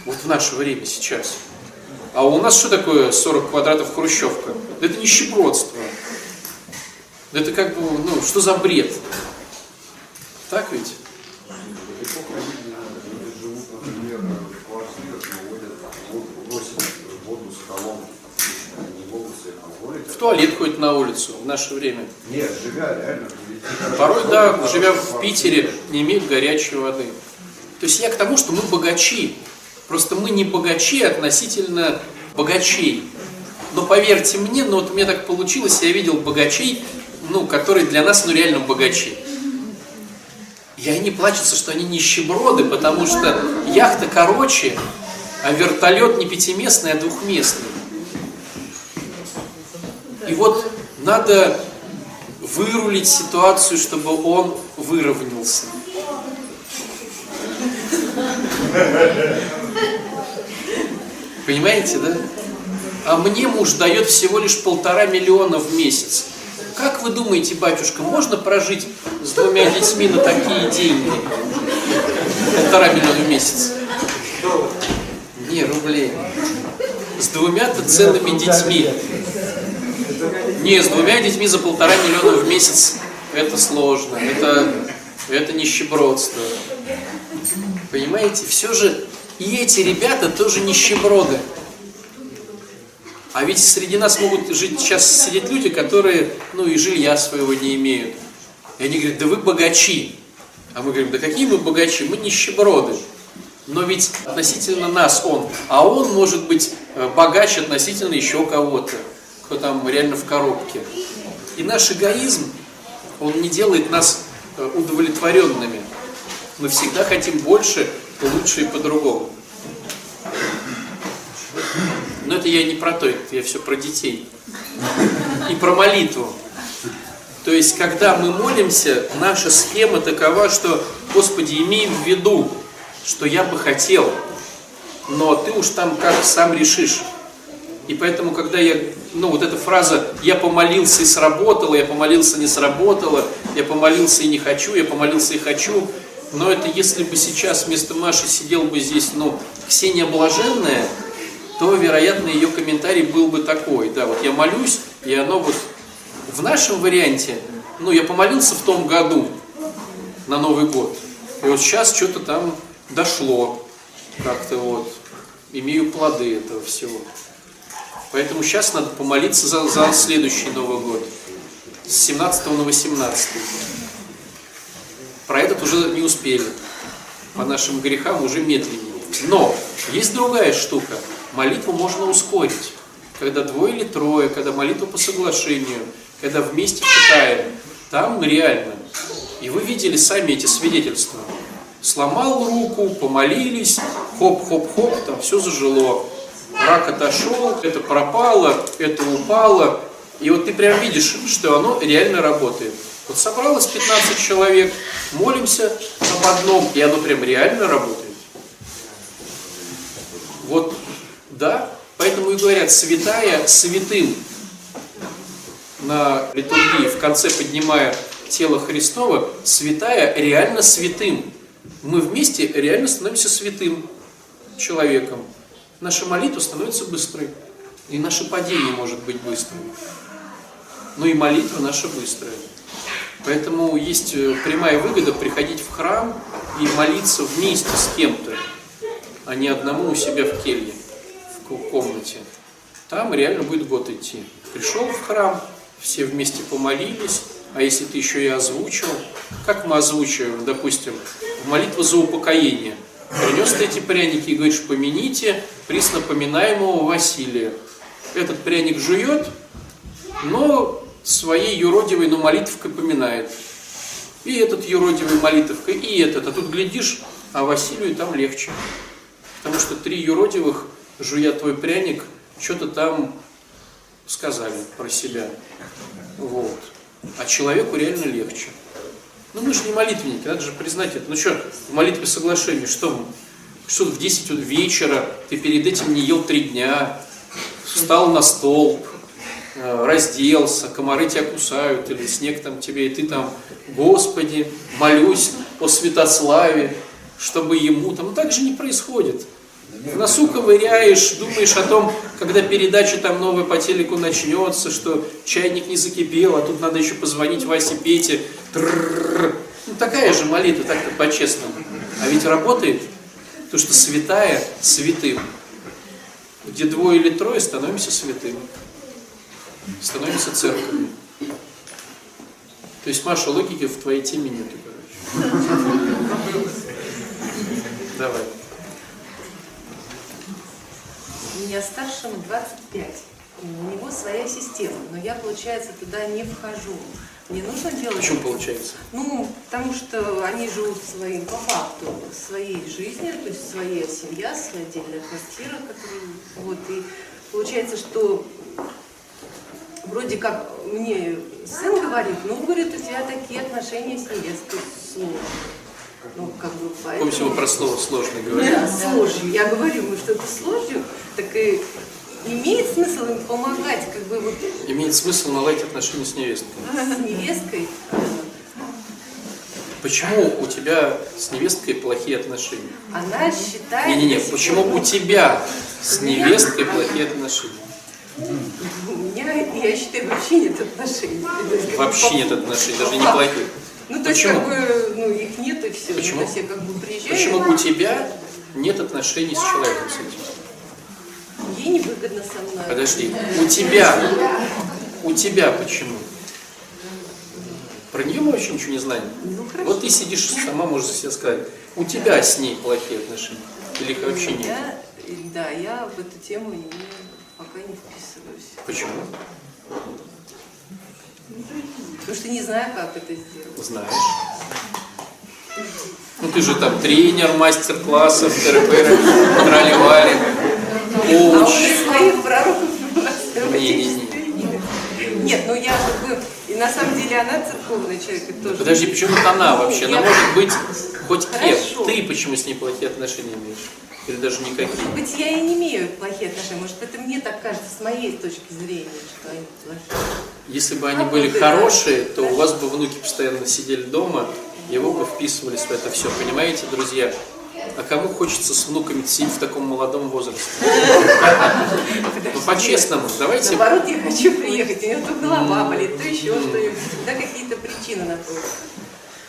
Вот в наше время сейчас. А у нас что такое 40 квадратов хрущевка? Это нищебродство. Это как бы, ну, что за бред? Так ведь? Люди живут, например, в квартирах, но водят, носят воду с колонн. Они не могут себе позволить. В туалет ходит на улицу в наше время. Нет, живя реально. Порой, да, живя в Питере, не имеют горячей воды. То есть я к тому, что мы богачи. Просто мы не богачи относительно богачей. Но поверьте мне, ну вот меня так получилось, я видел богачей, ну, которые для нас, ну, реально богачи. И они плачутся, что они нищеброды, потому что яхта короче, а вертолет не пятиместный, а двухместный. И вот надо вырулить ситуацию, чтобы он выровнялся. Понимаете, да? А мне муж дает всего лишь полтора миллиона в месяц. Как вы думаете, батюшка, можно прожить с двумя детьми на такие деньги? Полтора миллиона в месяц. Не, рублей. С двумя-то целыми детьми. Не, с двумя детьми за полтора миллиона в месяц это сложно. Это, это нищебродство. Понимаете, все же и эти ребята тоже нищеброды. А ведь среди нас могут жить сейчас сидеть люди, которые, ну, и жилья своего не имеют. И они говорят, да вы богачи. А мы говорим, да какие мы богачи? Мы нищеброды. Но ведь относительно нас он, а он может быть э, богач относительно еще кого-то, кто там реально в коробке. И наш эгоизм, он не делает нас э, удовлетворенными. Мы всегда хотим больше, лучше и по-другому. Но это я не про то, я все про детей. И про молитву. То есть, когда мы молимся, наша схема такова, что, Господи, имей в виду, что я бы хотел, но ты уж там как сам решишь. И поэтому, когда я, ну вот эта фраза «я помолился и сработало», «я помолился не сработало», «я помолился и не хочу», «я помолился и хочу», но это если бы сейчас вместо Маши сидел бы здесь, ну, Ксения Блаженная, то, вероятно, ее комментарий был бы такой, да, вот я молюсь, и оно вот в нашем варианте, ну, я помолился в том году на Новый год, и вот сейчас что-то там дошло, как-то вот, имею плоды этого всего. Поэтому сейчас надо помолиться за, за следующий Новый год, с 17 на 18. Про этот уже не успели, по нашим грехам уже медленнее. Но есть другая штука – молитву можно ускорить. Когда двое или трое, когда молитва по соглашению, когда вместе читаем, там реально. И вы видели сами эти свидетельства. Сломал руку, помолились, хоп-хоп-хоп, там все зажило. Рак отошел, это пропало, это упало. И вот ты прям видишь, что оно реально работает. Вот собралось 15 человек, молимся об одном, и оно прям реально работает. Вот да? Поэтому и говорят, святая святым на литургии, в конце поднимая тело Христова, святая реально святым. Мы вместе реально становимся святым человеком. Наша молитва становится быстрой. И наше падение может быть быстрым. Но и молитва наша быстрая. Поэтому есть э, прямая выгода приходить в храм и молиться вместе с кем-то, а не одному у себя в келье комнате, там реально будет год идти. Пришел в храм, все вместе помолились, а если ты еще и озвучил, как мы озвучиваем, допустим, в молитву за упокоение, принес ты эти пряники и говоришь, помяните приснопоминаемого Василия. Этот пряник жует, но своей юродивой, но молитвкой поминает. И этот юродивый молитвкой, и этот. А тут глядишь, а Василию там легче. Потому что три юродивых жуя твой пряник, что-то там сказали про себя. Вот. А человеку реально легче. Ну мы же не молитвенники, надо же признать это. Ну что, в молитве соглашения, что, что в 10 вечера ты перед этим не ел три дня, встал на стол, э, разделся, комары тебя кусают, или снег там тебе, и ты там, Господи, молюсь о святославе, чтобы ему, там, ну так же не происходит. В носу ковыряешь, думаешь о том, когда передача там новая по телеку начнется, что чайник не закипел, а тут надо еще позвонить Васе Пете. Трррррр. Ну, такая же молитва, так-то по-честному. А ведь работает, то что святая святым. Где двое или трое, становимся святым. Становимся церковью. То есть, Маша, логики в твоей теме нету, короче. Давай. У меня старшему 25. У него своя система, но я, получается, туда не вхожу. Мне нужно делать... Почему получается? Ну, потому что они живут своим, по факту, своей жизнью, то есть своя семья, своя отдельная квартира, которую, вот, и получается, что вроде как мне сын говорит, ну, говорит, у тебя такие отношения с невестой сложные. Ну, как бы поэтому... Помните, мы про слово сложно говорим? Да, сложью. Я говорю ему, что это сложью, так и имеет смысл им помогать, как бы вот Имеет смысл наладить отношения с невесткой. с невесткой. Почему у тебя с невесткой плохие отношения? Она считает... Не-не-не, почему у тебя с невесткой плохие отношения? У меня, я считаю, вообще нет отношений. Вообще нет отношений, даже по неплохих. Ну, то есть, Почему? как бы, ну, их нет и все. Почему? То есть, я как бы приезжаю, Почему у тебя нет отношений с человеком с этим? ей невыгодно со мной. Подожди, у тебя, у тебя почему? Про нее мы вообще ничего не знаем. Ну, хорошо. Вот ты сидишь, сама можешь за себя сказать. У тебя с ней плохие отношения? Или их вообще нет? Я, да, я в эту тему не, пока не вписываюсь. Почему? Потому что не знаю, как это сделать. Знаешь. Ну ты же там тренер, мастер-классов, терапевт, тролливали, А он коуч. своих пророков. Нет, ну я как бы, и на самом деле она церковный человек, и тоже. Подожди, почему она вообще? Она Я- может быть хоть кем. Ты почему с ней плохие отношения имеешь? Или даже никакие? Может быть, я и не имею плохие отношения. Может, это мне так кажется с моей точки зрения, что они плохие. Если бы они были хорошие, то у вас бы внуки постоянно сидели дома, и вы бы вписывались в это все. Понимаете, друзья? А кому хочется с внуками сидеть в таком молодом возрасте? Ну, по-честному, давайте... Наоборот, я хочу приехать, у меня то голова болит, то еще что-нибудь. Всегда какие-то причины на то.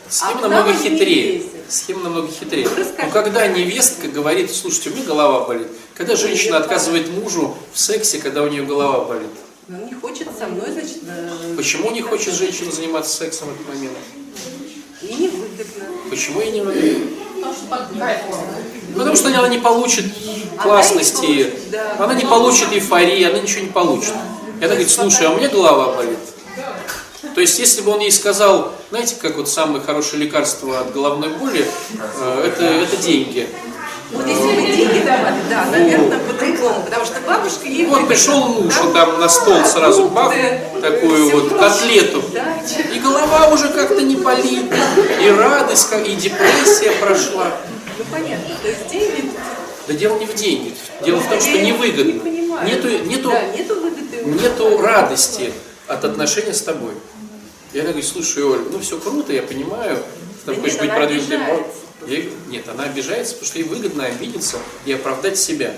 Схема намного хитрее. Схема намного хитрее. Ну, расскажи. Ну, когда невестка говорит, слушайте, у меня голова болит. Когда женщина отказывает мужу в сексе, когда у нее голова болит. Но он не хочет со мной, значит... э, Почему не хочет женщина заниматься сексом в этот момент? И невыгодно. Почему ей не выгодно? Потому что она не получит Она классности, не получит, да. она не получит эйфории, она ничего не получит. И она говорит, слушай, а у меня голова болит. То есть, если бы он ей сказал, знаете, как вот самое хорошее лекарство от головной боли, э, это, это деньги. Вот если бы деньги давали, да, наверное, по-другому. Потому что бабушка ей Вот пришел муж, Да? и там на стол сразу бах, такую вот котлету. И голова уже как-то не болит, и радость, и депрессия прошла. ну понятно. То есть деньги... Да дело не в деньгах, дело в том, что невыгодно. Нету, нету, нету радости от отношения с тобой. Я говорю, слушай, Оль, ну все круто, я понимаю, там хочешь быть продвинутым. Говорю, нет, она обижается, потому что ей выгодно обидеться и оправдать себя.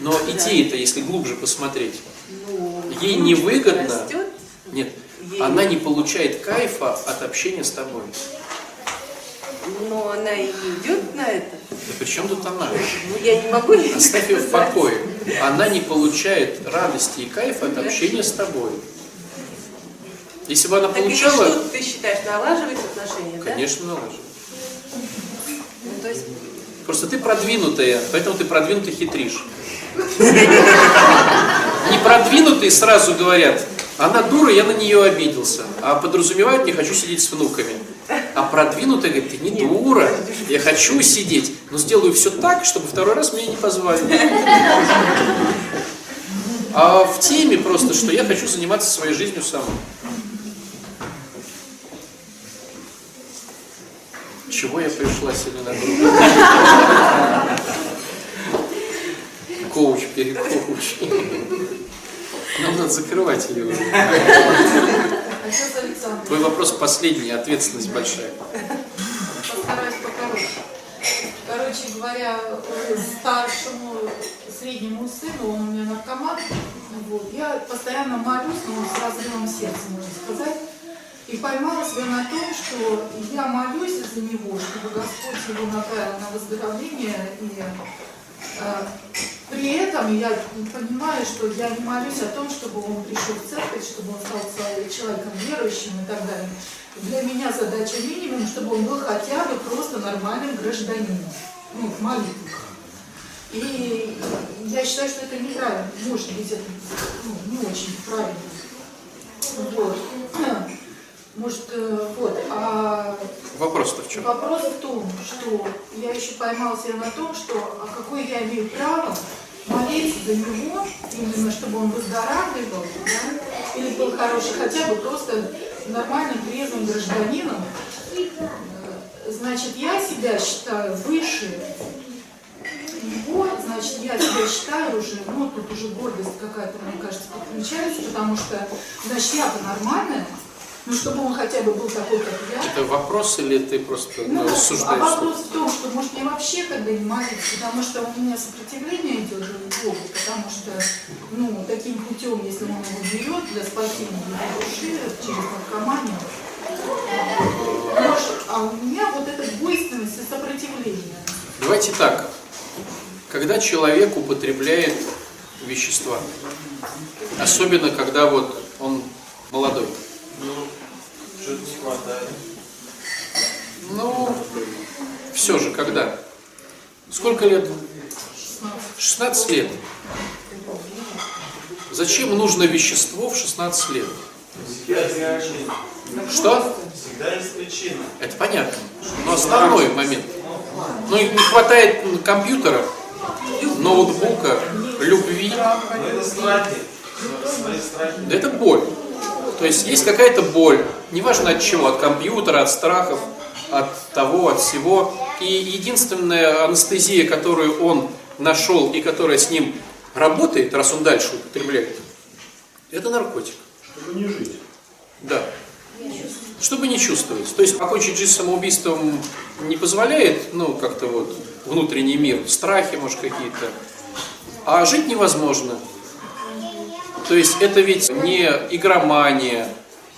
Но идея-то, если глубже посмотреть, Ну, ей невыгодно, растет, нет, Ей- она не получает кайфа от общения с тобой. но она и не идет на это. Да при чем тут она? Ну, я не могу ей Оставь ее в покое. Она не получает радости и кайфа от общения с тобой. Если бы она Так получала, что ты считаешь, налаживать отношения, да? конечно, налаживает. Ну, то есть, Просто ты продвинутая, поэтому ты продвинутый хитришь. Не продвинутые сразу говорят, она дура, я на нее обиделся. А подразумевают, не хочу сидеть с внуками. А продвинутая говорит, ты не дура, я хочу сидеть, но сделаю все так, чтобы второй раз меня не позвали. а в теме просто, что я хочу заниматься своей жизнью сам. Чего я пришла сегодня на группу? Коуч, перекоуч. Нам надо закрывать ее уже. Твой вопрос последний, ответственность большая. постараюсь покороче. Короче говоря, э, старшему, среднему сыну, он у меня наркоман, вот, я постоянно молюсь, но с разрывом сердца, можно сказать, и поймала себя на том, что я молюсь за него, чтобы Господь его направил на выздоровление, и э, при этом я понимаю, что я не молюсь о том, чтобы он пришел в церковь, чтобы он стал человеком верующим и так далее. Для меня задача минимум, чтобы он был хотя бы просто нормальным гражданином, ну, в молитве. И я считаю, что это неправильно, может быть, это ну, не очень правильно. Вот. Может, э, вот. А Вопрос-то в чем? Вопрос в том, что я еще поймал себя на том, что а какое я имею право молиться за него, именно чтобы он выздоравливал, да, или был хороший, хотя бы просто нормальным, трезвым гражданином. Э, Значит, я себя считаю выше его, значит, я себя считаю уже, ну, тут уже гордость какая-то, мне кажется, подключается, потому что, значит, я-то нормальная, ну, чтобы он хотя бы был такой, как я. Это вопрос или ты просто Ну, ну, а рассуждаешь? вопрос в том, что может мне вообще тогда не молиться, потому что у меня сопротивление идет же Богу, потому что, ну, таким путем, если он его берет для спасения души через наркоманию, может, а у меня вот эта двойственность и сопротивление. Давайте так. Когда человек употребляет вещества, особенно когда вот он молодой, Что-то не хватает. ну, все же, когда? Сколько лет? 16 лет. Зачем нужно вещество в 16 лет? Что? Всегда есть причина. Это понятно. Но основной момент. Ну, и не хватает компьютера, ноутбука, любви. Но это страхи. Свои страхи. Да это боль. То есть есть какая-то боль, неважно от чего, от компьютера, от страхов, от того, от всего. И единственная анестезия, которую он нашел и которая с ним работает, раз он дальше употребляет, это наркотик. Чтобы не жить. Да. Чтобы не чувствовать. То есть покончить жизнь самоубийством не позволяет, ну, как-то вот внутренний мир, страхи, может, какие-то. А жить невозможно. То есть это ведь не игромания,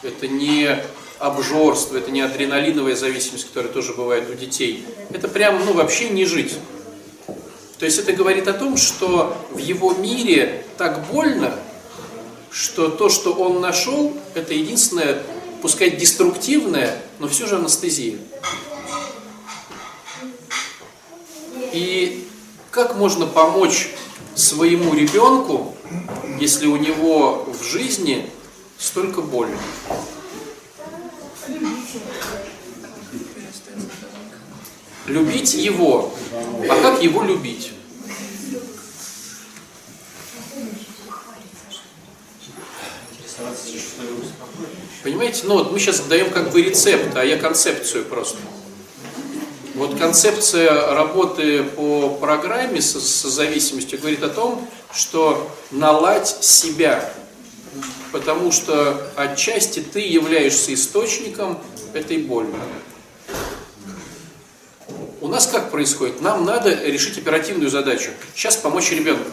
это не обжорство, это не адреналиновая зависимость, которая тоже бывает у детей. Это прям, ну, вообще не жить. То есть это говорит о том, что в его мире так больно, что то, что он нашел, это единственное, пускай деструктивное, но все же анестезия. И как можно помочь своему ребенку, если у него в жизни столько боли? Любить его. А как его любить? Понимаете, ну вот мы сейчас даем как бы рецепт, а я концепцию просто. Вот концепция работы по программе с, с зависимостью говорит о том, что наладь себя, потому что отчасти ты являешься источником этой боли. У нас как происходит? Нам надо решить оперативную задачу. Сейчас помочь ребенку.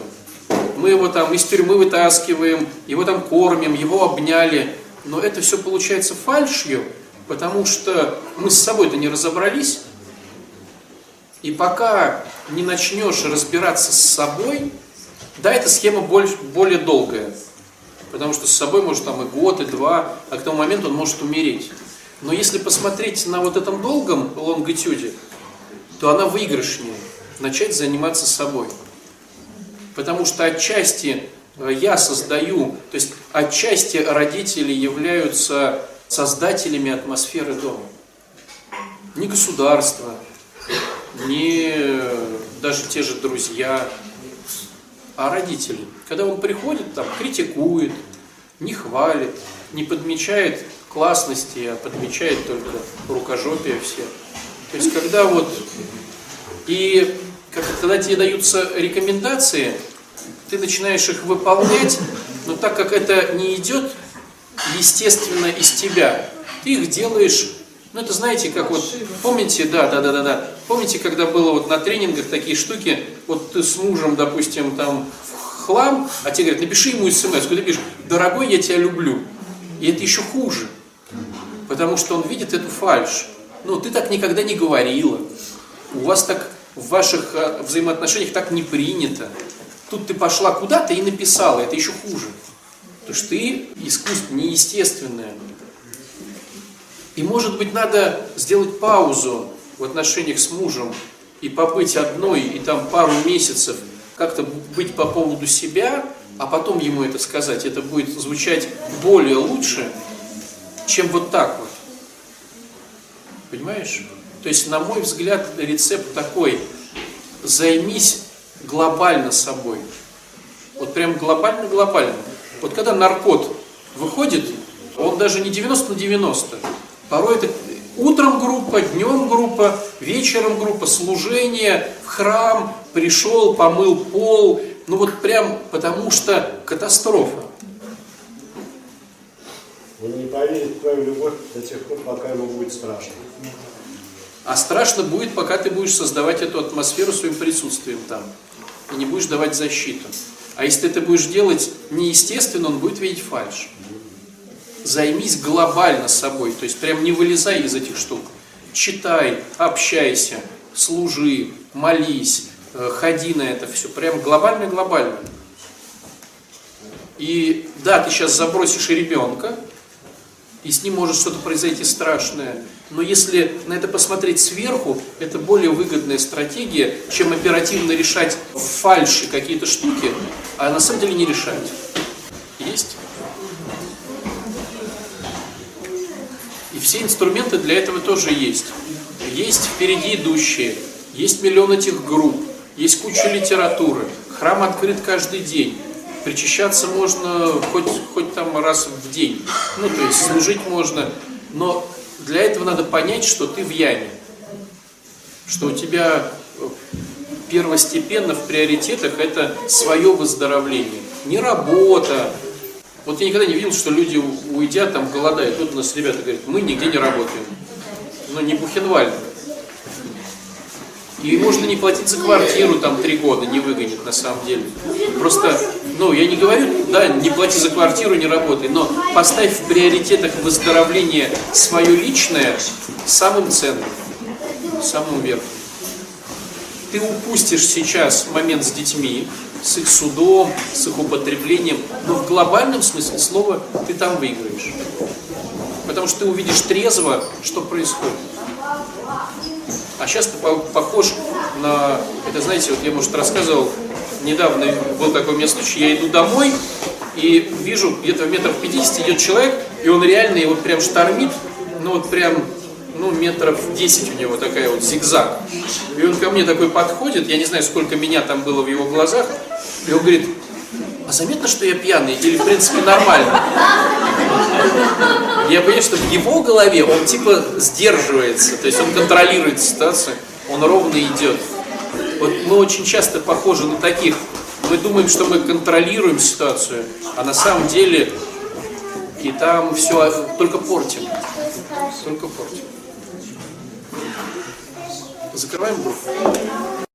Мы его там из тюрьмы вытаскиваем, его там кормим, его обняли. Но это все получается фальшью, потому что мы с собой-то не разобрались. И пока не начнешь разбираться с собой, да, эта схема более, более долгая. Потому что с собой может там и год, и два, а к тому моменту он может умереть. Но если посмотреть на вот этом долгом лонгитюде, то она выигрышнее. Начать заниматься собой. Потому что отчасти я создаю, то есть отчасти родители являются создателями атмосферы дома. Не государство, не даже те же друзья, а родители. Когда он приходит, там, критикует, не хвалит, не подмечает классности, а подмечает только рукожопие все. То есть, когда вот... И как, когда тебе даются рекомендации, ты начинаешь их выполнять, но так как это не идет естественно из тебя, ты их делаешь ну, это знаете, как вот, помните, да, да, да, да, да, помните, когда было вот на тренингах такие штуки, вот ты с мужем, допустим, там хлам, а тебе говорят, напиши ему смс, ты пишешь, дорогой, я тебя люблю. И это еще хуже, потому что он видит эту фальшь. Ну, ты так никогда не говорила, у вас так в ваших э, взаимоотношениях так не принято. Тут ты пошла куда-то и написала, это еще хуже. Потому что ты искусство неестественное. И может быть надо сделать паузу в отношениях с мужем и побыть одной, и там пару месяцев как-то быть по поводу себя, а потом ему это сказать. Это будет звучать более лучше, чем вот так вот. Понимаешь? То есть, на мой взгляд, рецепт такой. Займись глобально собой. Вот прям глобально-глобально. Вот когда наркот выходит, он даже не 90 на 90, Порой это утром группа, днем группа, вечером группа, служение, в храм, пришел, помыл пол. Ну вот прям потому что катастрофа. Он не поверит в твою любовь до тех пор, пока ему будет страшно. А страшно будет, пока ты будешь создавать эту атмосферу своим присутствием там. И не будешь давать защиту. А если ты это будешь делать неестественно, он будет видеть фальшь займись глобально собой, то есть прям не вылезай из этих штук. Читай, общайся, служи, молись, э, ходи на это все, прям глобально-глобально. И да, ты сейчас забросишь ребенка, и с ним может что-то произойти страшное. Но если на это посмотреть сверху, это более выгодная стратегия, чем оперативно решать фальши какие-то штуки, а на самом деле не решать. Есть? Все инструменты для этого тоже есть. Есть впереди идущие, есть миллион этих групп, есть куча литературы, храм открыт каждый день. Причащаться можно хоть, хоть там раз в день. Ну, то есть служить можно. Но для этого надо понять, что ты в яме. Что у тебя э, первостепенно в приоритетах это свое выздоровление. Не работа, вот я никогда не видел, что люди, уйдя, там голодают. Тут у нас ребята говорят, мы нигде не работаем. Но не Бухенвальд. И можно не платить за квартиру там три года, не выгонит на самом деле. Просто, ну, я не говорю, да, не плати за квартиру, не работай, но поставь в приоритетах выздоровление свое личное самым ценным, самым верхним. Ты упустишь сейчас момент с детьми, с их судом, с их употреблением, но в глобальном смысле слова ты там выиграешь. Потому что ты увидишь трезво, что происходит. А сейчас ты похож на, это знаете, вот я, может, рассказывал, недавно был такой у меня случай, я иду домой и вижу где-то в метров 50 идет человек, и он реально его прям штормит, ну вот прям ну, метров 10 у него такая вот зигзаг. И он ко мне такой подходит, я не знаю, сколько меня там было в его глазах, и он говорит, а заметно, что я пьяный или, в принципе, нормально? Я понимаю, что в его голове он типа сдерживается, то есть он контролирует ситуацию, он ровно идет. Вот мы очень часто похожи на таких. Мы думаем, что мы контролируем ситуацию, а на самом деле и там все только портим. Только портим. Закрываем группу.